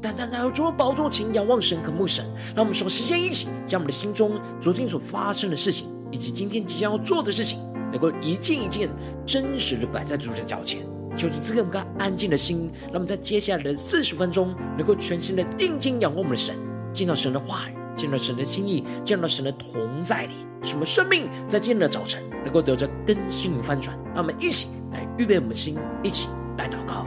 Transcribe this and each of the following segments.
单单来到主的宝座前，仰望神，渴慕神。让我们首先先一起将我们的心中昨天所发生的事情，以及今天即将要做的事情，能够一件一件真实的摆在主的脚前。求主赐给我们个安静的心，让我们在接下来的四十分钟，能够全心的定睛仰望我们的神，见到神的话语，见到神的心意，见到神的同在里，使我们生命在今天的早晨能够得着更新与翻转。让我们一起来预备我们的心，一起来祷告。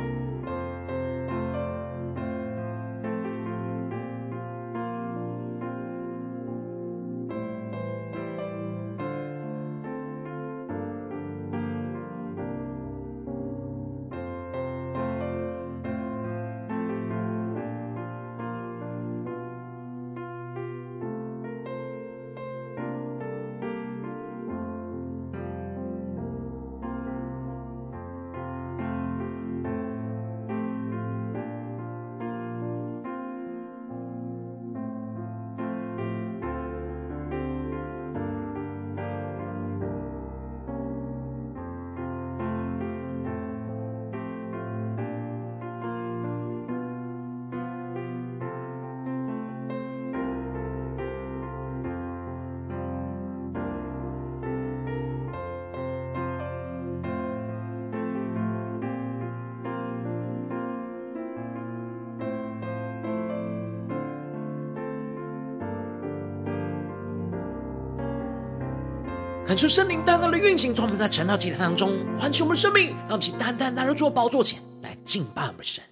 感受圣灵单单的运行，从我们在晨祷祭坛当中唤起我们的生命，让我们一起单单来到主的宝座前来敬拜我们的神。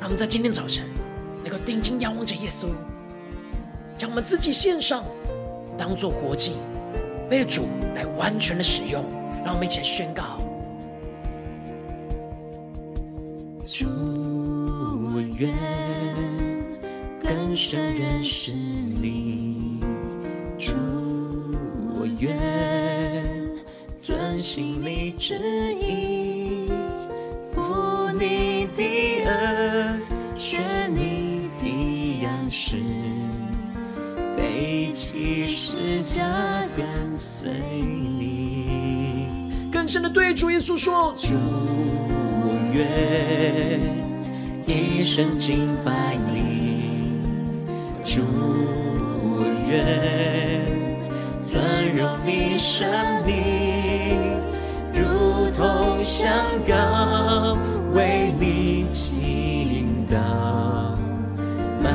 让我们在今天早晨能够定睛仰望着耶稣，将我们自己献上，当做活祭，被主来完全的使用。让我们一起来宣告。愿更深认识你，主，我愿遵行你旨意，负你的轭，学你的样式，背起十架跟随你。更深的对主耶稣说：主，我愿。一生敬拜你，祝，愿尊荣你生命，如同香膏为你倾倒，满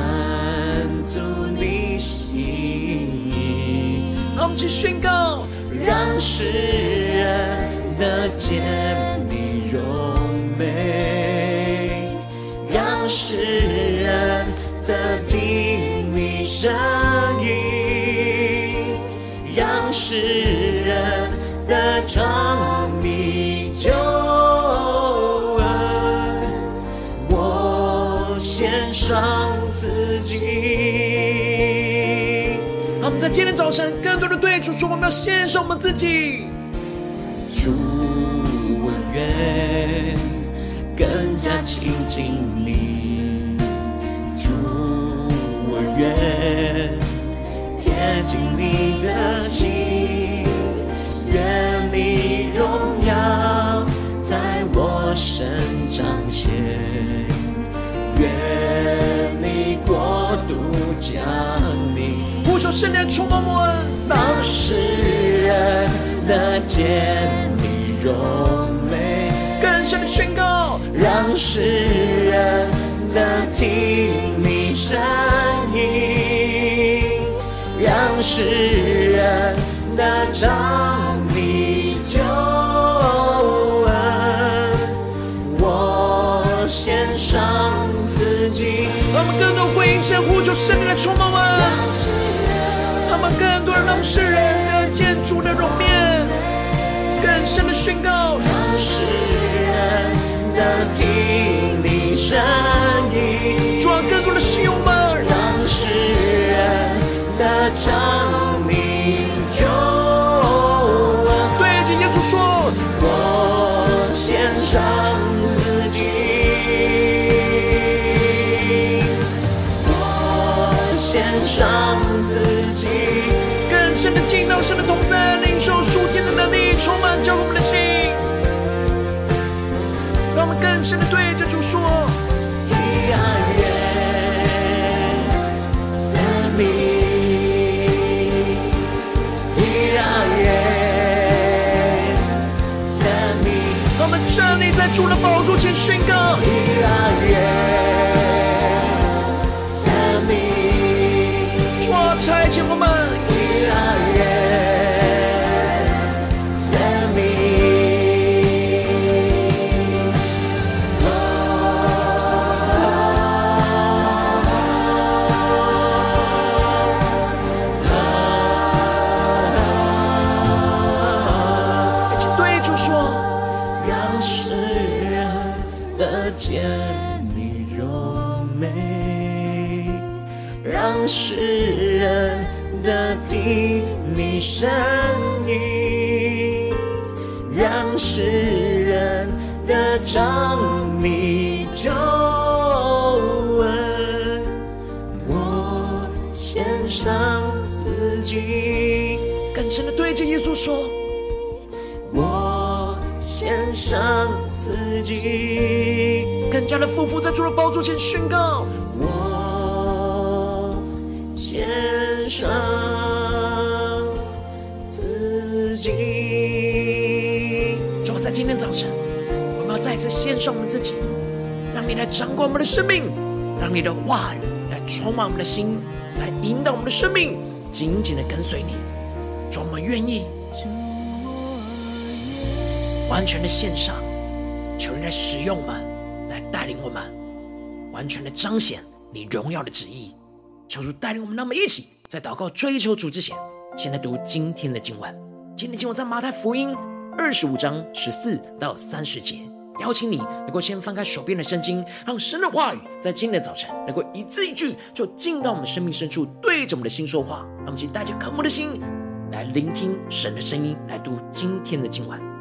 足你心意。让我们去宣告，让世人的见声音，让世人的尝你救恩，我献上自己。让我们在今天早晨，更多的对主说，我们要献上我们自己。主，我愿更加亲近你。愿贴近你的心，愿你荣耀在我身彰显，愿你国度降临。呼求圣灵充满我们，让世人得见你荣美，更深的宣告，让世人得听你声音，让世人得着你救恩，我献上自己。让我们更多回应神呼求圣灵来充满我。们，让我们更多人让世人得见主的容面，更深的宣告，让世人的听你声音，主啊，更多的使用吧，让世人的唱你救恩。对着耶稣说，我献上自己，我献上自己，更深的进到神的同在，领受属天的能力，充满交给我们的心。让我们更深的对着主说：主的宝座前宣告：主啊，差遣我们，声音，让世人得唱你皱纹。我献上自己。更深的对着耶稣说：我献上自己，更加的匍匐在主的宝座前宣告。我献上今天早晨，我们要再次献上我们自己，让你来掌管我们的生命，让你的话语来充满我们的心，来引导我们的生命，紧紧的跟随你。主，我们愿意完全的献上，求你来使用我们，来带领我们，完全的彰显你荣耀的旨意。求主带领我们，那么一起在祷告追求主之前，先来读今天的经文。今天经文在马太福音二十五章十四到三十节。邀请你能够先翻开手边的圣经，让神的话语在今天的早晨能够一字一句就进到我们生命深处，对着我们的心说话。让我们一起带着渴慕的心来聆听神的声音，来读今天的经文。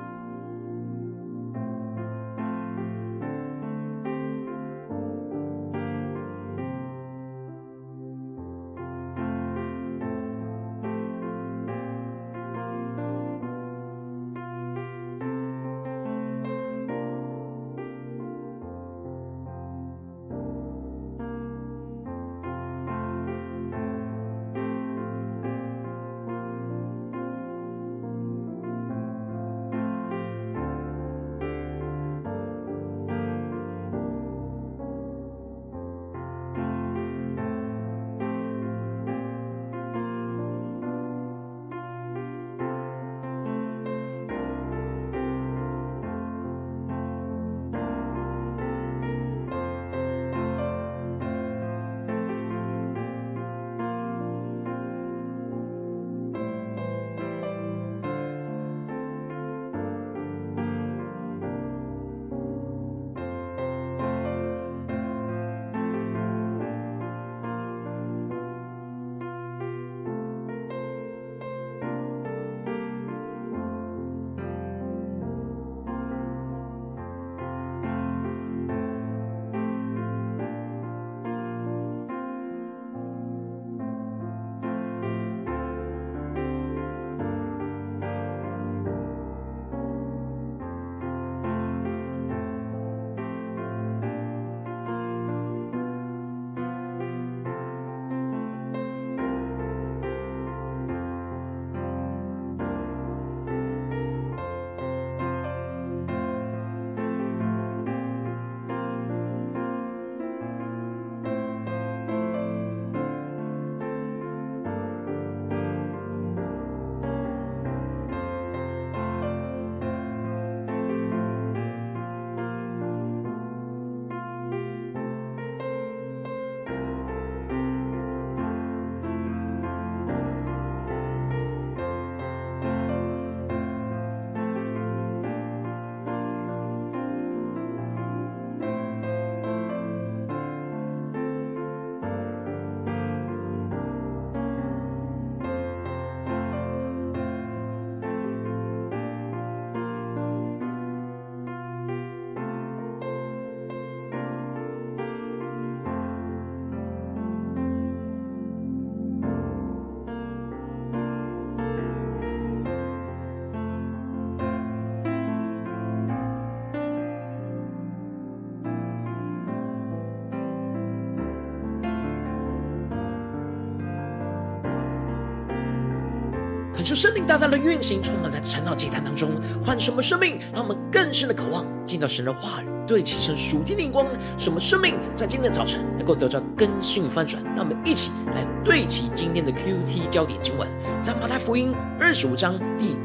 恳求圣灵大大的运行，充满在晨祷祭坛当中，换什么生命，让我们更深的渴望进到神的话语，对齐神属天的眼光，什么生命在今天的早晨能够得到更新与翻转。让我们一起来对齐今天的 QT 焦点经文，在马太福音二十五章第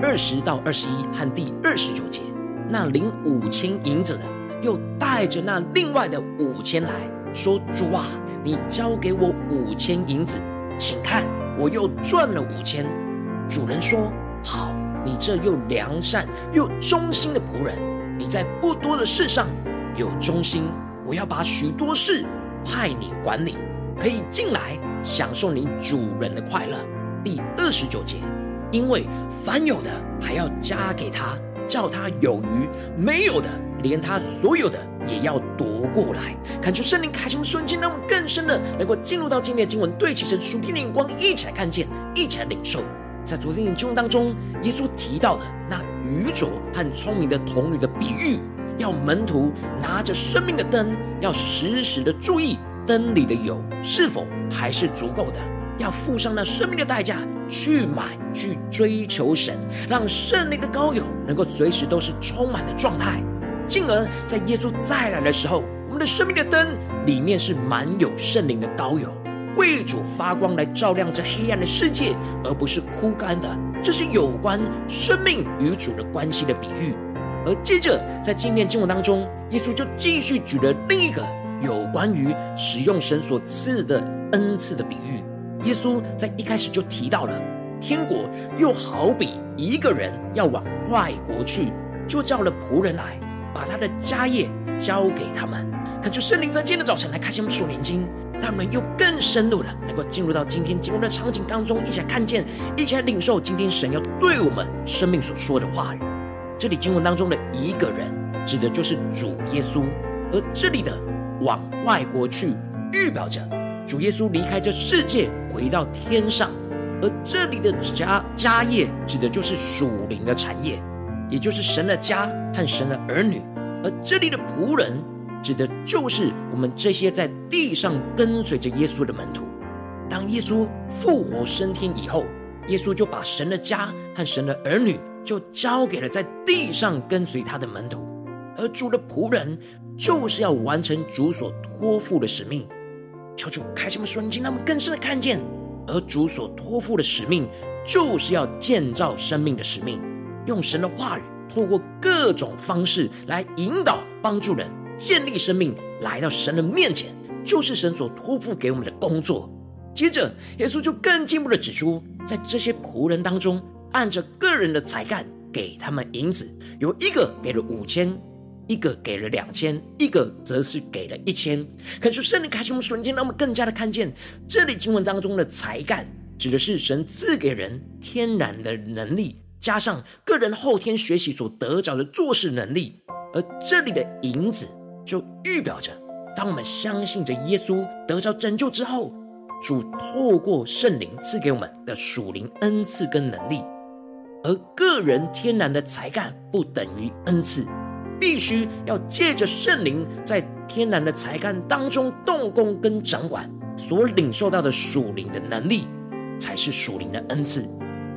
二十到二十一和第二十九节，那领五千银子的又带着那另外的五千来说：“主啊，你交给我五千银子，请看，我又赚了五千。”主人说：“好，你这又良善又忠心的仆人，你在不多的事上有忠心，我要把许多事派你管理，可以进来享受你主人的快乐。”第二十九节，因为凡有的还要加给他，叫他有余；没有的，连他所有的也要夺过来。恳求圣灵开心瞬间，让我们更深的能够进入到今天的经文，对齐神属天的眼光，一起来看见，一起来领受。在昨天的经文当中，耶稣提到的那愚拙和聪明的童女的比喻，要门徒拿着生命的灯，要时时的注意灯里的油是否还是足够的，要付上那生命的代价去买，去追求神，让圣灵的膏油能够随时都是充满的状态，进而在耶稣再来的时候，我们的生命的灯里面是满有圣灵的膏油。为主发光，来照亮这黑暗的世界，而不是枯干的。这是有关生命与主的关系的比喻。而接着在今天经文当中，耶稣就继续举了另一个有关于使用神所赐的恩赐的比喻。耶稣在一开始就提到了，天国又好比一个人要往外国去，就叫了仆人来，把他的家业交给他们。恳求圣灵在今天的早晨来开启我们属灵经。他们又更深入的能够进入到今天经文的场景当中，一起来看见，一起来领受今天神要对我们生命所说的话语。这里经文当中的一个人，指的就是主耶稣；而这里的往外国去，预表着主耶稣离开这世界，回到天上；而这里的家家业，指的就是属灵的产业，也就是神的家和神的儿女；而这里的仆人。指的就是我们这些在地上跟随着耶稣的门徒。当耶稣复活升天以后，耶稣就把神的家和神的儿女就交给了在地上跟随他的门徒。而主的仆人就是要完成主所托付的使命。求主开什么瞬间，让我们更深的看见。而主所托付的使命，就是要建造生命的使命，用神的话语，透过各种方式来引导、帮助人。建立生命来到神的面前，就是神所托付给我们的工作。接着，耶稣就更进一步的指出，在这些仆人当中，按着个人的才干给他们银子，有一个给了五千，一个给了两千，一个则是给了一千。可是圣灵开启我们瞬间，让我们更加的看见，这里经文当中的才干，指的是神赐给人天然的能力，加上个人后天学习所得着的做事能力，而这里的银子。就预表着，当我们相信着耶稣得着拯救之后，主透过圣灵赐给我们的属灵恩赐跟能力，而个人天然的才干不等于恩赐，必须要借着圣灵在天然的才干当中动工跟掌管，所领受到的属灵的能力，才是属灵的恩赐。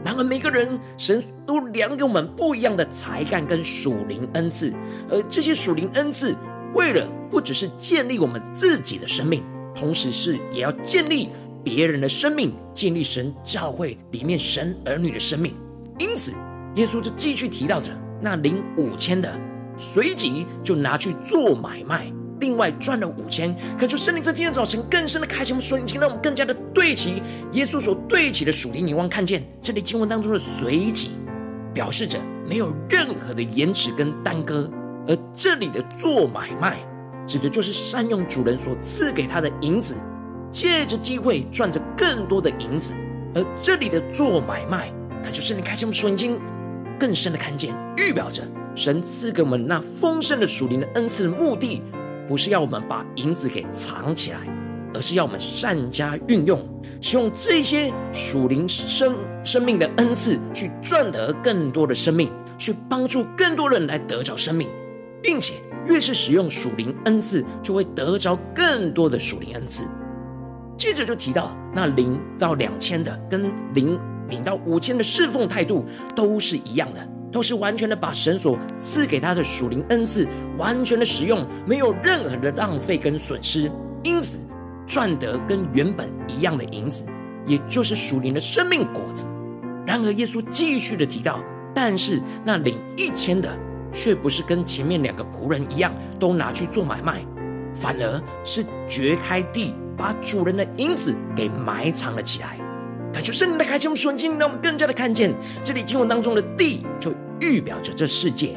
然而，每个人神都量给我们不一样的才干跟属灵恩赐，而这些属灵恩赐。为了不只是建立我们自己的生命，同时是也要建立别人的生命，建立神教会里面神儿女的生命。因此，耶稣就继续提到着那领五千的，随即就拿去做买卖，另外赚了五千。可就圣灵在今天早晨更深的开启我们属灵，让我们更加的对齐耶稣所对齐的属灵眼光，看见这里经文当中的随即，表示着没有任何的延迟跟耽搁。而这里的做买卖，指的就是善用主人所赐给他的银子，借着机会赚着更多的银子。而这里的做买卖，可就是你开启我们属灵经更深的看见，预表着神赐给我们那丰盛的属灵的恩赐的目的，不是要我们把银子给藏起来，而是要我们善加运用，使用这些属灵生生命的恩赐，去赚得更多的生命，去帮助更多人来得着生命。并且越是使用属灵恩赐，就会得着更多的属灵恩赐。接着就提到那零到两千的跟零领到五千的侍奉态度都是一样的，都是完全的把神所赐给他的属灵恩赐完全的使用，没有任何的浪费跟损失，因此赚得跟原本一样的银子，也就是属灵的生命果子。然而耶稣继续的提到，但是那领一千的，却不是跟前面两个仆人一样，都拿去做买卖，反而是掘开地，把主人的银子给埋藏了起来。感谢圣灵的开启，我们顺境，让我们更加的看见这里经文当中的地，就预表着这世界；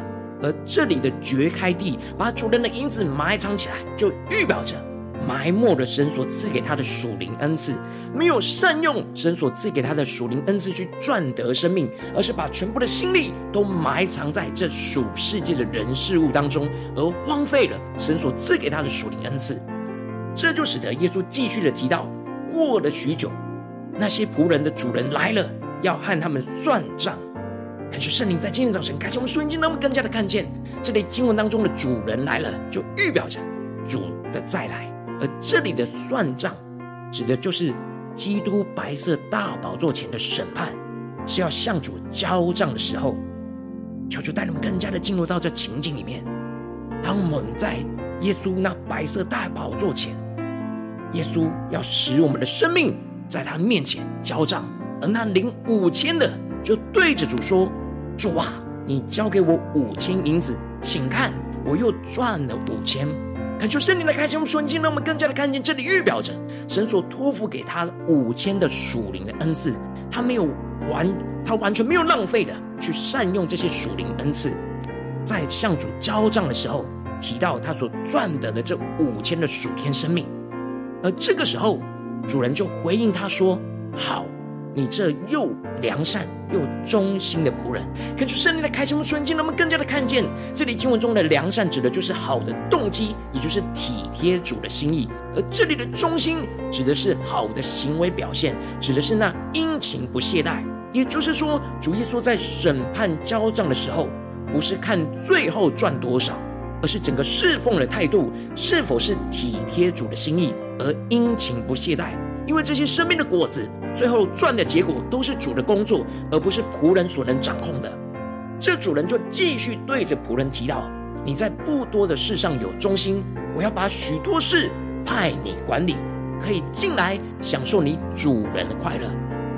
而这里的掘开地，把主人的银子埋藏起来，就预表着埋没了神所赐给他的属灵恩赐，没有善用神所赐给他的属灵恩赐去赚得生命，而是把全部的心力都埋藏在这属世界的人事物当中，而荒废了神所赐给他的属灵恩赐。这就使得耶稣继续的提到，过了许久。那些仆人的主人来了，要和他们算账。感谢圣灵在今天早晨开启我们属灵眼睛，让我们更加的看见这类经文当中的主人来了，就预表着主的再来。而这里的算账，指的就是基督白色大宝座前的审判，是要向主交账的时候。求主带你们更加的进入到这情景里面。当我们在耶稣那白色大宝座前，耶稣要使我们的生命。在他面前交账，而那领五千的就对着主说：“主啊，你交给我五千银子，请看，我又赚了五千。”恳求圣灵的开启，我们顺境，让我们更加的看见这里预表着神所托付给他五千的属灵的恩赐，他没有完，他完全没有浪费的去善用这些属灵恩赐，在向主交账的时候提到他所赚得的这五千的属天生命，而这个时候。主人就回应他说：“好，你这又良善又忠心的仆人。”根据圣灵的开启和纯净，让我们更加的看见这里经文中的良善，指的就是好的动机，也就是体贴主的心意；而这里的忠心，指的是好的行为表现，指的是那殷勤不懈怠。也就是说，主耶稣在审判交账的时候，不是看最后赚多少，而是整个侍奉的态度是否是体贴主的心意。而殷勤不懈怠，因为这些生命的果子，最后赚的结果都是主的工作，而不是仆人所能掌控的。这主人就继续对着仆人提到：“你在不多的事上有忠心，我要把许多事派你管理，可以进来享受你主人的快乐。”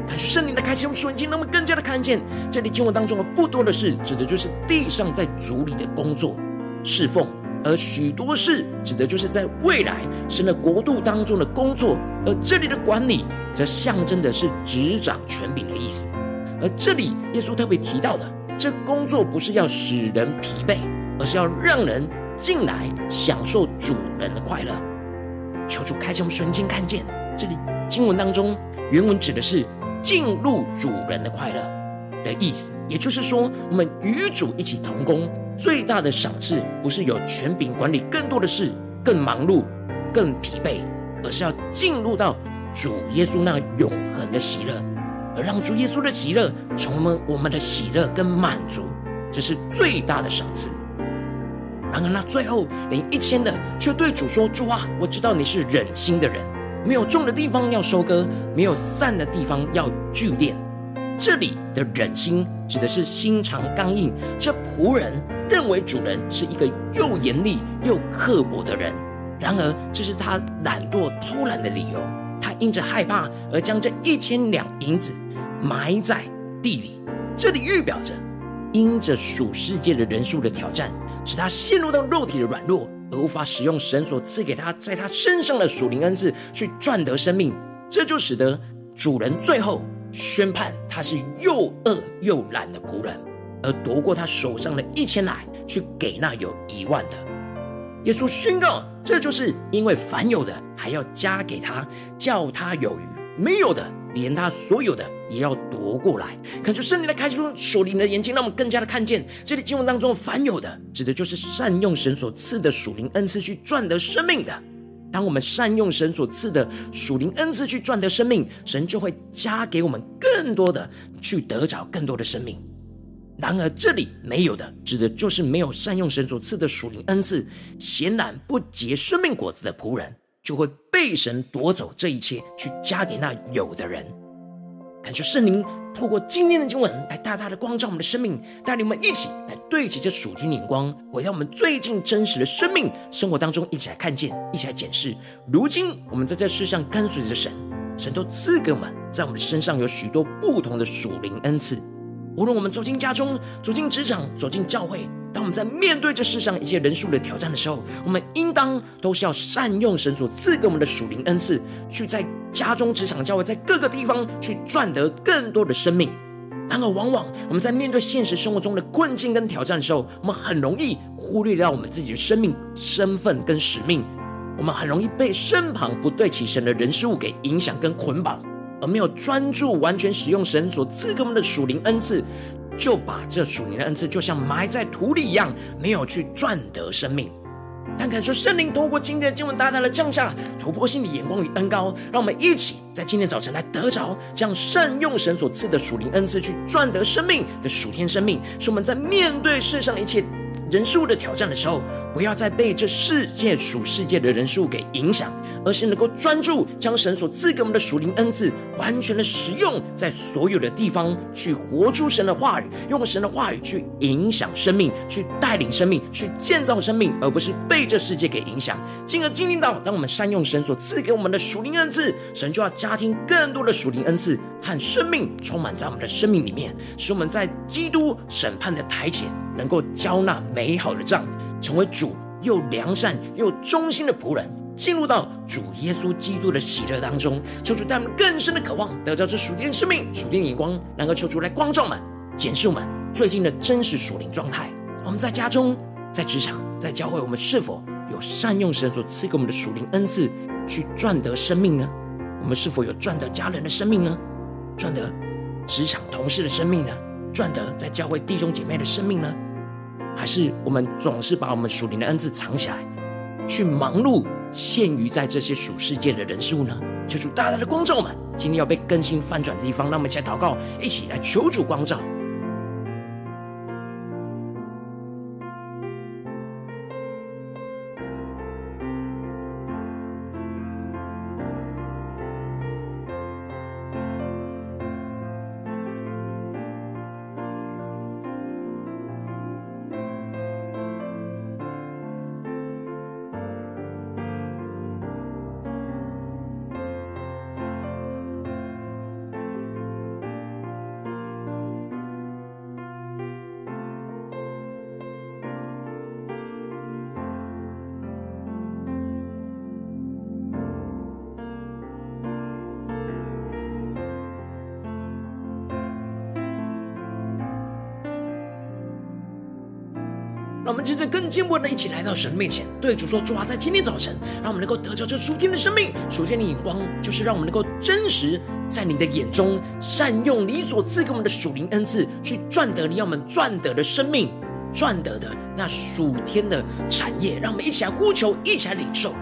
感谢圣灵的开启，我们瞬间那么更加的看见这里经文当中的不多的事，指的就是地上在主里的工作侍奉。而许多事指的就是在未来神的国度当中的工作，而这里的管理则象征的是执掌权柄的意思。而这里耶稣特别提到的，这工作不是要使人疲惫，而是要让人进来享受主人的快乐。求主开启我们瞬间看见，这里经文当中原文指的是进入主人的快乐的意思，也就是说，我们与主一起同工。最大的赏赐不是有权柄管理更多的事，更忙碌、更疲惫，而是要进入到主耶稣那永恒的喜乐，而让主耶稣的喜乐充满我们的喜乐跟满足，这是最大的赏赐。然而，那最后领一千的却对主说：“主啊，我知道你是忍心的人，没有种的地方要收割，没有散的地方要聚敛。”这里的忍心指的是心肠刚硬，这仆人。认为主人是一个又严厉又刻薄的人，然而这是他懒惰偷懒的理由。他因着害怕而将这一千两银子埋在地里。这里预表着，因着属世界的人数的挑战，使他陷入到肉体的软弱，而无法使用神所赐给他在他身上的属灵恩赐去赚得生命。这就使得主人最后宣判他是又饿又懒的仆人。而夺过他手上的一千来，去给那有一万的。耶稣宣告：这就是因为凡有的还要加给他，叫他有余；没有的，连他所有的也要夺过来。恳求圣灵来开出属灵的眼睛，让我们更加的看见这里经文当中凡有的，指的就是善用神所赐的属灵恩赐去赚得生命的。当我们善用神所赐的属灵恩赐去赚得生命，神就会加给我们更多的去得着更多的生命。然而，这里没有的，指的就是没有善用神所赐的属灵恩赐，显然不结生命果子的仆人，就会被神夺走这一切，去加给那有的人。感谢圣灵透过今天的经文来大大的光照我们的生命，带领我们一起来对齐这属天的眼光，回到我们最近真实的生命生活当中，一起来看见，一起来检视。如今我们在这世上跟随着神，神都赐给我们，在我们身上有许多不同的属灵恩赐。无论我们走进家中，走进职场，走进教会。当我们在面对这世上一切人数的挑战的时候，我们应当都是要善用神所赐给我们的属灵恩赐，去在家中、职场、教会，在各个地方去赚得更多的生命。然而，往往我们在面对现实生活中的困境跟挑战的时候，我们很容易忽略掉我们自己的生命、身份跟使命。我们很容易被身旁不对齐神的人事物给影响跟捆绑，而没有专注完全使用神所赐给我们的属灵恩赐。就把这属灵的恩赐，就像埋在土里一样，没有去赚得生命。但感受圣灵透过今天的经文，大大的降下突破性的眼光与恩膏，让我们一起在今天早晨来得着这样善用神所赐的属灵恩赐，去赚得生命的属天生命，使我们在面对世上一切人数的挑战的时候，不要再被这世界属世界的人数给影响，而是能够专注将神所赐给我们的属灵恩赐完全的使用在所有的地方，去活出神的话语，用神的话语去影响生命，去带领生命，去建造生命，而不是被这世界给影响。进而经历到，当我们善用神所赐给我们的属灵恩赐，神就要加添更多的属灵恩赐和生命充满在我们的生命里面，使我们在基督审判的台前。能够交纳美好的账，成为主又良善又忠心的仆人，进入到主耶稣基督的喜乐当中。求主带们更深的渴望，得到这属天的生命、属天的眼光，能够求主来光照们、检视我们最近的真实属灵状态。我们在家中、在职场、在教会，我们是否有善用神所赐给我们的属灵恩赐去赚得生命呢？我们是否有赚得家人的生命呢？赚得职场同事的生命呢？赚得在教会弟兄姐妹的生命呢？还是我们总是把我们属灵的恩赐藏起来，去忙碌陷于在这些属世界的人事物呢？求主大大的光照我们，今天要被更新翻转的地方，让我们一起来祷告，一起来求主光照。我们接着更进步的一起来到神面前，对主说：“主啊，在今天早晨，让我们能够得着这属天的生命、属天的眼光，就是让我们能够真实在你的眼中，善用你所赐给我们的属灵恩赐，去赚得你要我们赚得的生命，赚得的那属天的产业。让我们一起来呼求，一起来领受。”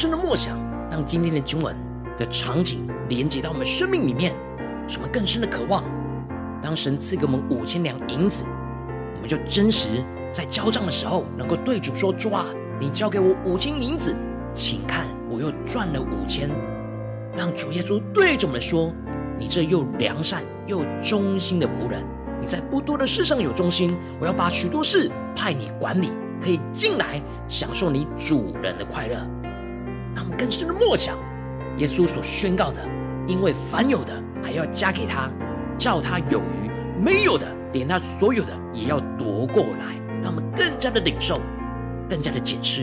深的默想，让今天的经文的场景连接到我们生命里面，什么更深的渴望。当神赐给我们五千两银子，我们就真实在交账的时候，能够对主说：“主啊，你交给我五千银子，请看我又赚了五千。”让主耶稣对着我们说：“你这又良善又忠心的仆人，你在不多的事上有忠心，我要把许多事派你管理，可以进来享受你主人的快乐。”他们更深的默想，耶稣所宣告的，因为凡有的还要加给他，叫他有余；没有的，连他所有的也要夺过来。他们更加的领受，更加的解释。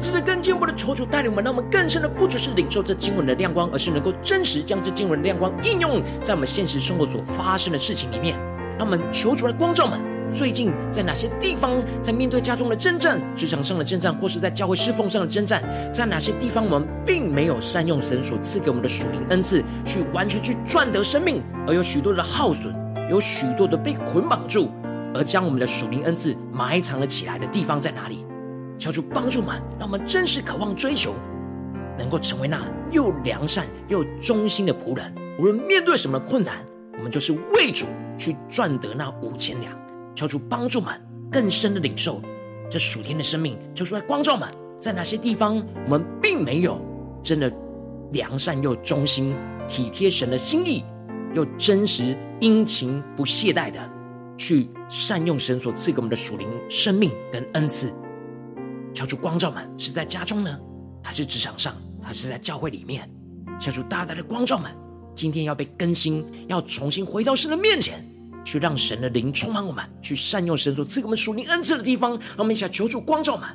接着更进一步的求主带领我们，让我们更深的不只是领受这经文的亮光，而是能够真实将这经文的亮光应用在我们现实生活所发生的事情里面。让我们求主来光照们，最近在哪些地方在面对家中的征战、职场上的征战，或是在教会侍奉上的征战，在哪些地方我们并没有善用神所赐给我们的属灵恩赐，去完全去赚得生命，而有许多的耗损，有许多的被捆绑住，而将我们的属灵恩赐埋藏了起来的地方在哪里？求主帮助我们，让我们真实渴望追求，能够成为那又良善又忠心的仆人。无论面对什么困难，我们就是为主去赚得那五千两。求主帮助我们更深的领受这属天的生命。求主来光照我们，在哪些地方我们并没有真的良善又忠心、体贴神的心意，又真实殷勤不懈怠的去善用神所赐给我们的属灵生命跟恩赐。求主光照们，是在家中呢，还是职场上，还是在教会里面？求主大大的光照们，今天要被更新，要重新回到神的面前，去让神的灵充满我们，去善用神所赐给我们属灵恩赐的地方。让我们一起来求主光照们。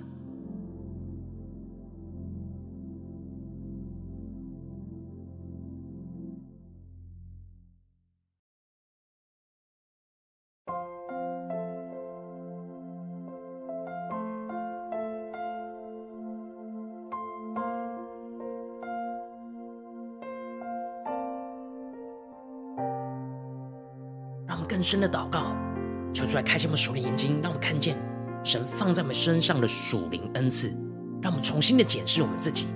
深的祷告，求主来开启我们属灵眼睛，让我们看见神放在我们身上的属灵恩赐，让我们重新的检视我们自己，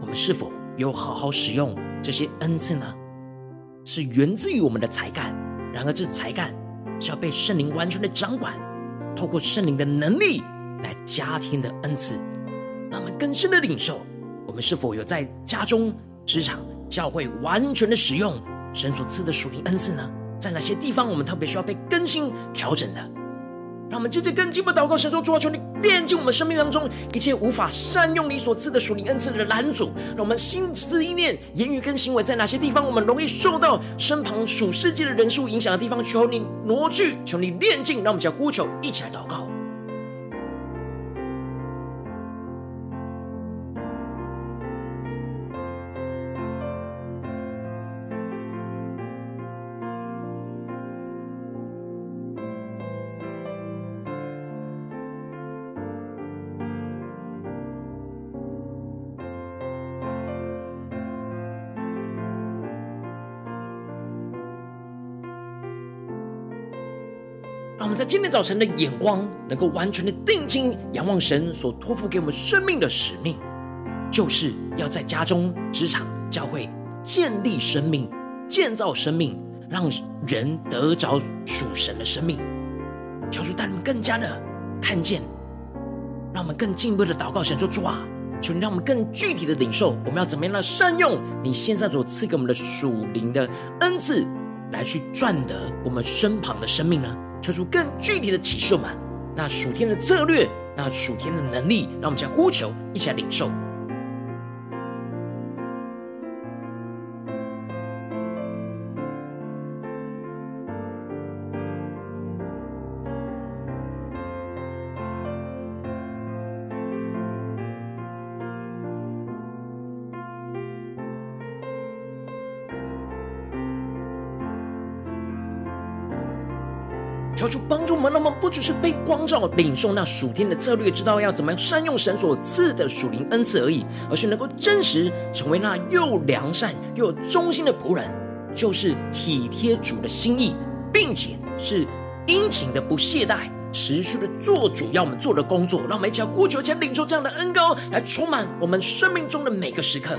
我们是否有好好使用这些恩赐呢？是源自于我们的才干，然而这才干是要被圣灵完全的掌管，透过圣灵的能力来加添的恩赐，让我们更深的领受，我们是否有在家中、职场、教会完全的使用神所赐的属灵恩赐呢？在哪些地方，我们特别需要被更新调整的？让我们接着更进一步祷告，神说：主啊，求你炼净我们生命当中一切无法善用你所赐的属灵恩赐的拦阻。让我们心思意念、言语跟行为，在哪些地方我们容易受到身旁属世界的人数影响的地方，求你挪去，求你炼净。让我们一起来呼求，一起来祷告。在今天早晨的眼光，能够完全的定睛仰望神所托付给我们生命的使命，就是要在家中、职场、教会建立生命、建造生命，让人得着属神的生命。求主带你们更加的看见，让我们更进一步的祷告神说：主啊，求你让我们更具体的领受，我们要怎么样来善用你现在所赐给我们的属灵的恩赐，来去赚得我们身旁的生命呢？求出更具体的启示们，那属天的策略，那属天的能力，让我们将呼求，一起来领受。那么不只是被光照、领受那属天的策略，知道要怎么样善用神所赐的属灵恩赐而已，而是能够真实成为那又良善又有忠心的仆人，就是体贴主的心意，并且是殷勤的不懈怠，持续的做主要我们做的工作。让我们一起来呼求，一起来领受这样的恩膏，来充满我们生命中的每个时刻。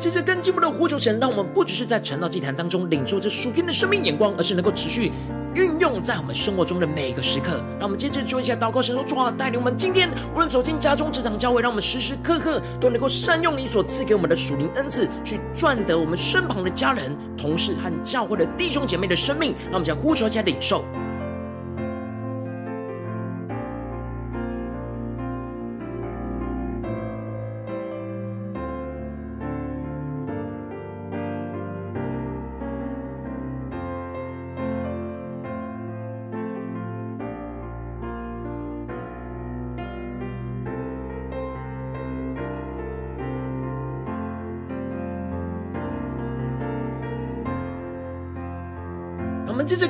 们接着更进一步的呼求神，让我们不只是在晨祷祭坛当中领受这属天的生命眼光，而是能够持续运用在我们生活中的每个时刻。让我们接着做一下祷告，神说：主啊，带领我们今天无论走进家中、职场、教会，让我们时时刻刻都能够善用你所赐给我们的属灵恩赐，去赚得我们身旁的家人、同事和教会的弟兄姐妹的生命。让我们将呼求加领受。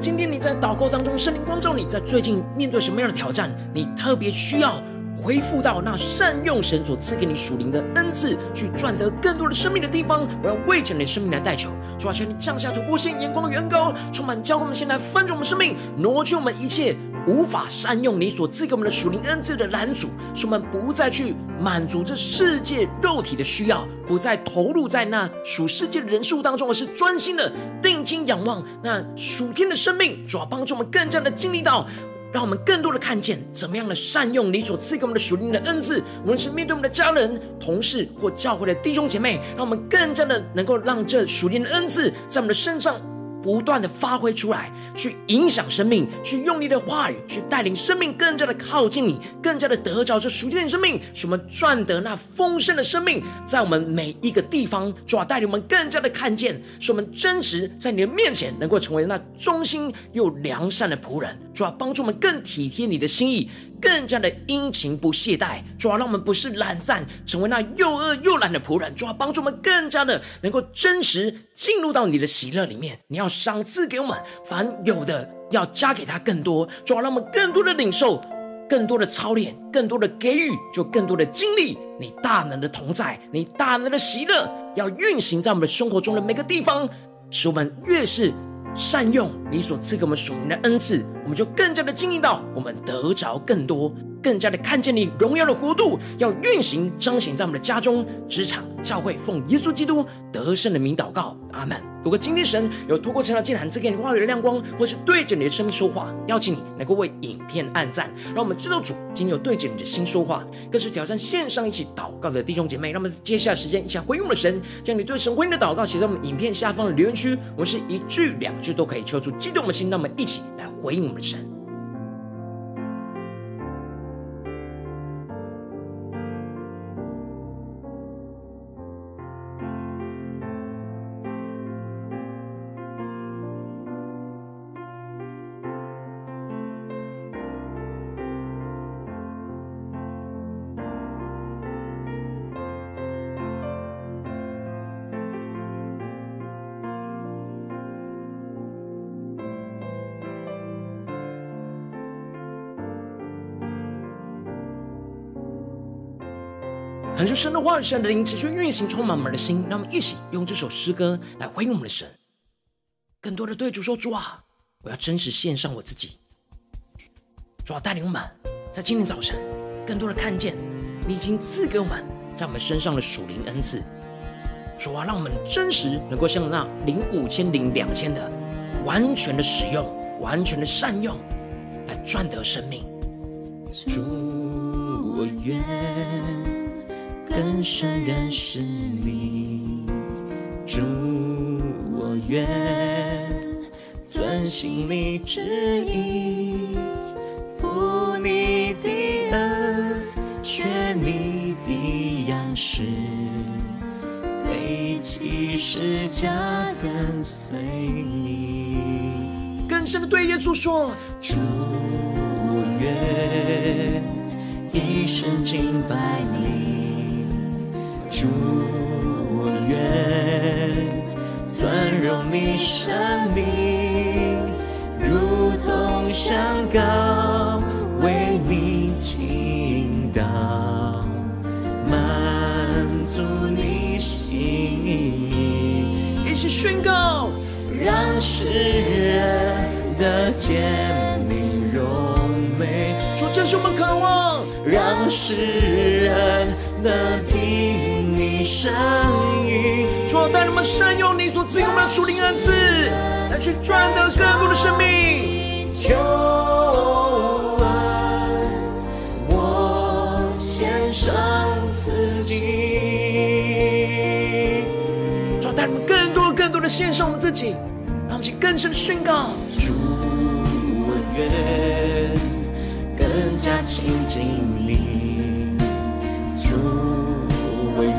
今天你在祷告当中，圣灵光照你，在最近面对什么样的挑战，你特别需要恢复到那善用神所赐给你属灵的恩赐，去赚得更多的生命的地方，我要为着你的生命来代求，主啊，求你降下突破性眼光的远高，充满教会我们，先来翻转我们生命，挪去我们一切。无法善用你所赐给我们的属灵恩赐的拦阻，使我们不再去满足这世界肉体的需要，不再投入在那属世界的人数当中，而是专心的定睛仰望那属天的生命，主要帮助我们更加的经历到，让我们更多的看见怎么样的善用你所赐给我们的属灵的恩赐，无论是面对我们的家人、同事或教会的弟兄姐妹，让我们更加的能够让这属灵的恩赐在我们的身上。不断的发挥出来，去影响生命，去用你的话语去带领生命更加的靠近你，更加的得着这属天的生命，使我们赚得那丰盛的生命，在我们每一个地方，主要带领我们更加的看见，使我们真实在你的面前能够成为那忠心又良善的仆人，主要帮助我们更体贴你的心意。更加的殷勤不懈怠，主要让我们不是懒散，成为那又饿又懒的仆人。主要帮助我们更加的能够真实进入到你的喜乐里面。你要赏赐给我们，凡有的要加给他更多。主要让我们更多的领受，更多的操练，更多的给予，就更多的经历你大能的同在，你大能的喜乐要运行在我们生活中的每个地方，使我们越是。善用你所赐给我们属灵的恩赐，我们就更加的经历到，我们得着更多。更加的看见你荣耀的国度要运行彰显在我们的家中、职场、教会，奉耶稣基督得胜的名祷告，阿门。如果今天神有透过晨祷祭坛赐给你话语的亮光，或是对着你的生命说话，邀请你能够为影片按赞，让我们知道主今天有对着你的心说话，更是挑战线上一起祷告的弟兄姐妹。让我们接下来时间一起回应我们的神，将你对神回应的祷告写在我们影片下方的留言区，我们是一句两句都可以求助激动的心，让我们一起来回应我们的神。神的话语，神的灵持续运行，充满我们的心。让我们一起用这首诗歌来回应我们的神，更多的对主说：“主啊，我要真实献上我自己。主啊，带领我们在今天早晨，更多的看见你已经赐给我们在我们身上的属灵恩赐。主啊，让我们真实能够像那零五千、零两千的，完全的使用，完全的善用，来赚得生命。主，我愿。”更深认识你，主，我愿遵行你旨意，负你的恩，学你的样式，背起十架跟随你。更深的对耶稣说：主，我愿一生敬拜你，主，我愿。尊荣你生命，如同香膏为你倾倒，满足你心意。一起宣告，让世人得见你荣美。主，这是我们渴望，让世人得听你声音。主，带你们善用你所赐给我们的属灵恩赐，来去赚得更多的生命。求恩，我献上自己。主，带你们更多更多的献上我们自己，让我们去更深的宣告。主，我愿更加亲近你。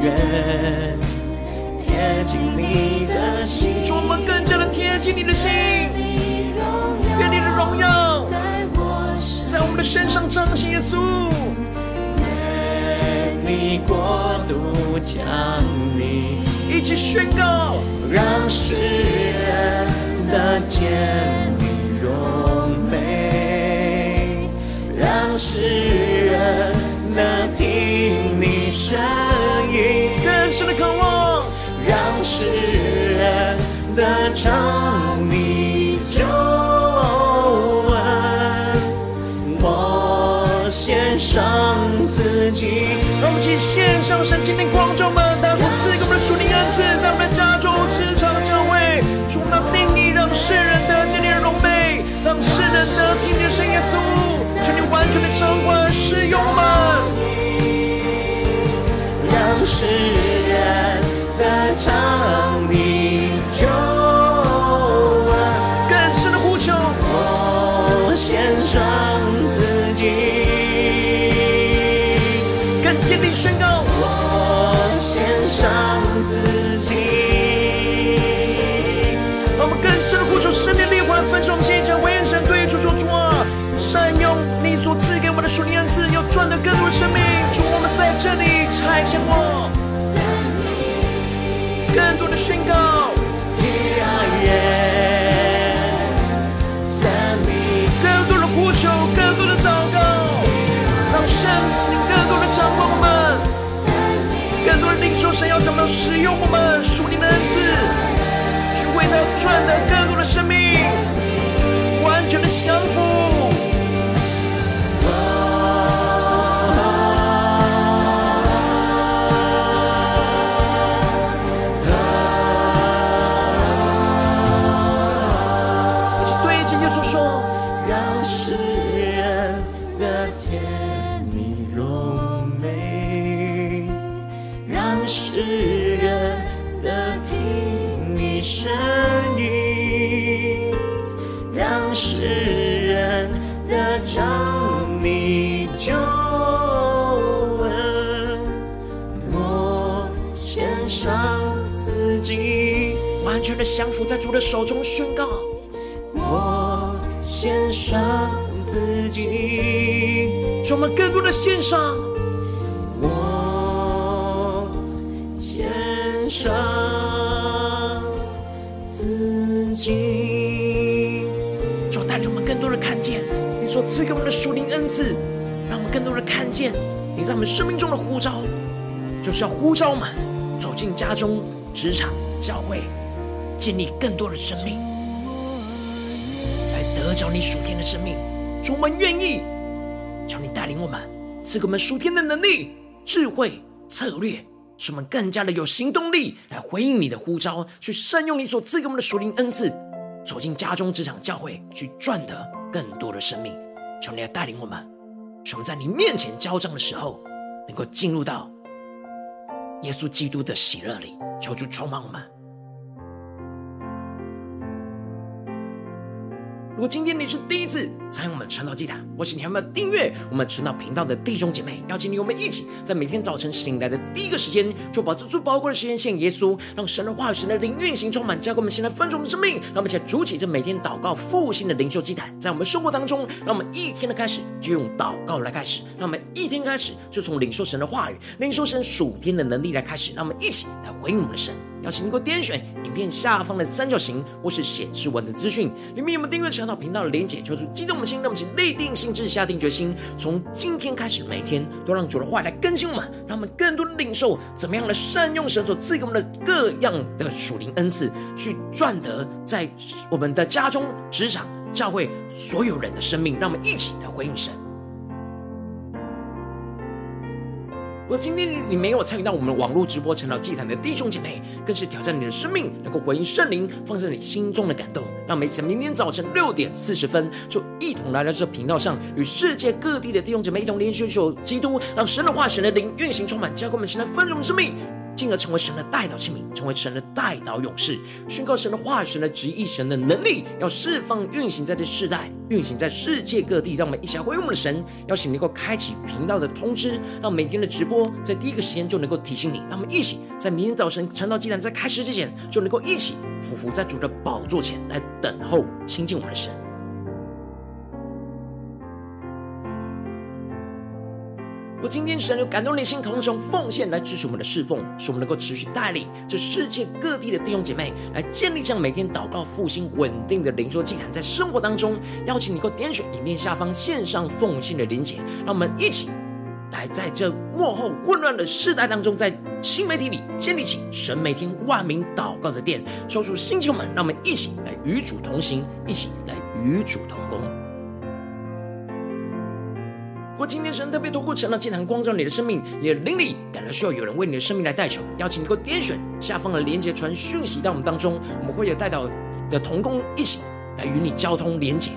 愿。贴近你的心，主，我们更加的贴近你的心，愿你的荣耀在我们的身上彰显。耶稣，愿你国度降临，一起宣告，让世人的见你荣美，让世人能听你声得尝你救恩，我献上自己。让我们一起献上神今天光照们，他所赐给我们属灵恩赐，在我的家中、职场、教会，主那定义，让世人得见你的荣美，让世人得听你的声音。耶稣，求你完全的掌管使用我们，让世人。歌唱差遣我。更多的宣告，更多的呼求，更多的祷告，让神你更多的掌管我们，更多的领受神要怎么使用我们属灵的恩赐，去为他赚得更多的生命，完全的降服。降服在主的手中，宣告：我献上自己，让我们更多的献上。我献上自己，主带领我们更多的看见。你所赐给我们的属灵恩赐，让我们更多的看见。你在我们生命中的呼召，就是要呼召我们走进家中、职场、教会。建立更多的生命，来得着你属天的生命。主，我们愿意，求你带领我们，赐给我们属天的能力、智慧、策略，使我们更加的有行动力，来回应你的呼召，去善用你所赐给我们的属灵恩赐，走进家中、职场、教会，去赚得更多的生命。求你来带领我们，使我们在你面前交账的时候，能够进入到耶稣基督的喜乐里。求主充满我们。如果今天你是第一次参与我们晨祷祭坛，或是你还没有订阅我们晨祷频道的弟兄姐妹，邀请你我们一起在每天早晨醒来的第一个时间，就把这最宝贵的时间献耶稣，让神的话语、神的灵运行充满，交给我们现在分盛我们的生命。让我们一起来筑起这每天祷告复兴的灵修祭坛，在我们生活当中，让我们一天的开始就用祷告来开始，让我们一天开始就从领受神的话语、领受神属天的能力来开始，让我们一起来回应我们的神。邀请你给我点选影片下方的三角形，或是显示文字资讯，里面有没有订阅晨祷频道的连结？求主激动我们心，让我们一起立定心志，下定决心，从今天开始，每天都让主的话来更新我们，让我们更多的领受怎么样来善用神所赐给我们的各样的属灵恩赐，去赚得在我们的家中、职场、教会所有人的生命。让我们一起来回应神。如果今天你没有参与到我们网络直播成了祭坛的弟兄姐妹，更是挑战你的生命，能够回应圣灵放在你心中的感动。让每次明天早晨六点四十分，就一同来到这频道上，与世界各地的弟兄姐妹一同连续求基督，让神的话、神的灵运行充满，加给我们现在丰盛的生命。进而成为神的代祷器皿，成为神的代祷勇士，宣告神的话语、神的旨意、神的能力，要释放运行在这世代，运行在世界各地。让我们一起来回应我们的神，邀请能够开启频道的通知，让每天的直播在第一个时间就能够提醒你。让我们一起在明天早晨晨祷祭坛在开始之前，就能够一起俯伏在主的宝座前来等候亲近我们的神。我今天神有感动你的心，同时用奉献来支持我们的侍奉，使我们能够持续带领这世界各地的弟兄姐妹来建立这样每天祷告复兴稳定的灵修祭坛，在生活当中，邀请你能够点选影片下方线上奉献的连结，让我们一起来在这幕后混乱的世代当中，在新媒体里建立起神每天万名祷告的殿，说出星球们，让我们一起来与主同行，一起来与主同工。如果今天神特别透过晨祷祭坛光照你的生命，你的灵里感到需要有人为你的生命来代求，邀请你给我点选下方的连结传讯息到我们当中，我们会有代祷的同工一起来与你交通连结，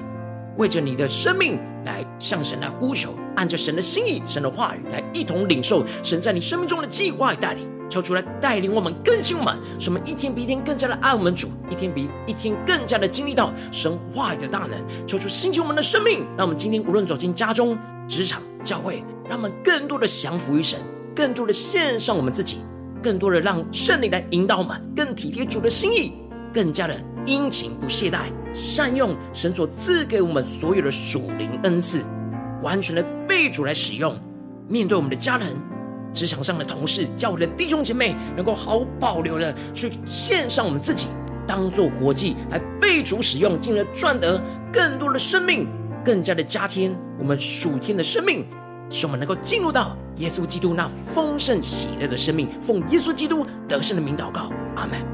为着你的生命来向神来呼求，按着神的心意、神的话语来一同领受神在你生命中的计划与带领，求主来带领我们更新我们，使我们一天比一天更加的爱我们主，一天比一天更加的经历到神话语的大能，求主兴起我们的生命，让我们今天无论走进家中。职场、教会，让我们更多的降服于神，更多的献上我们自己，更多的让圣灵来引导我们，更体贴主的心意，更加的殷勤不懈怠，善用神所赐给我们所有的属灵恩赐，完全的被主来使用。面对我们的家人、职场上的同事、教会的弟兄姐妹，能够毫无保留的去献上我们自己，当做活祭来被主使用，进而赚得更多的生命。更加的加添我们属天的生命，使我们能够进入到耶稣基督那丰盛喜乐的生命。奉耶稣基督得胜的名祷告，阿门。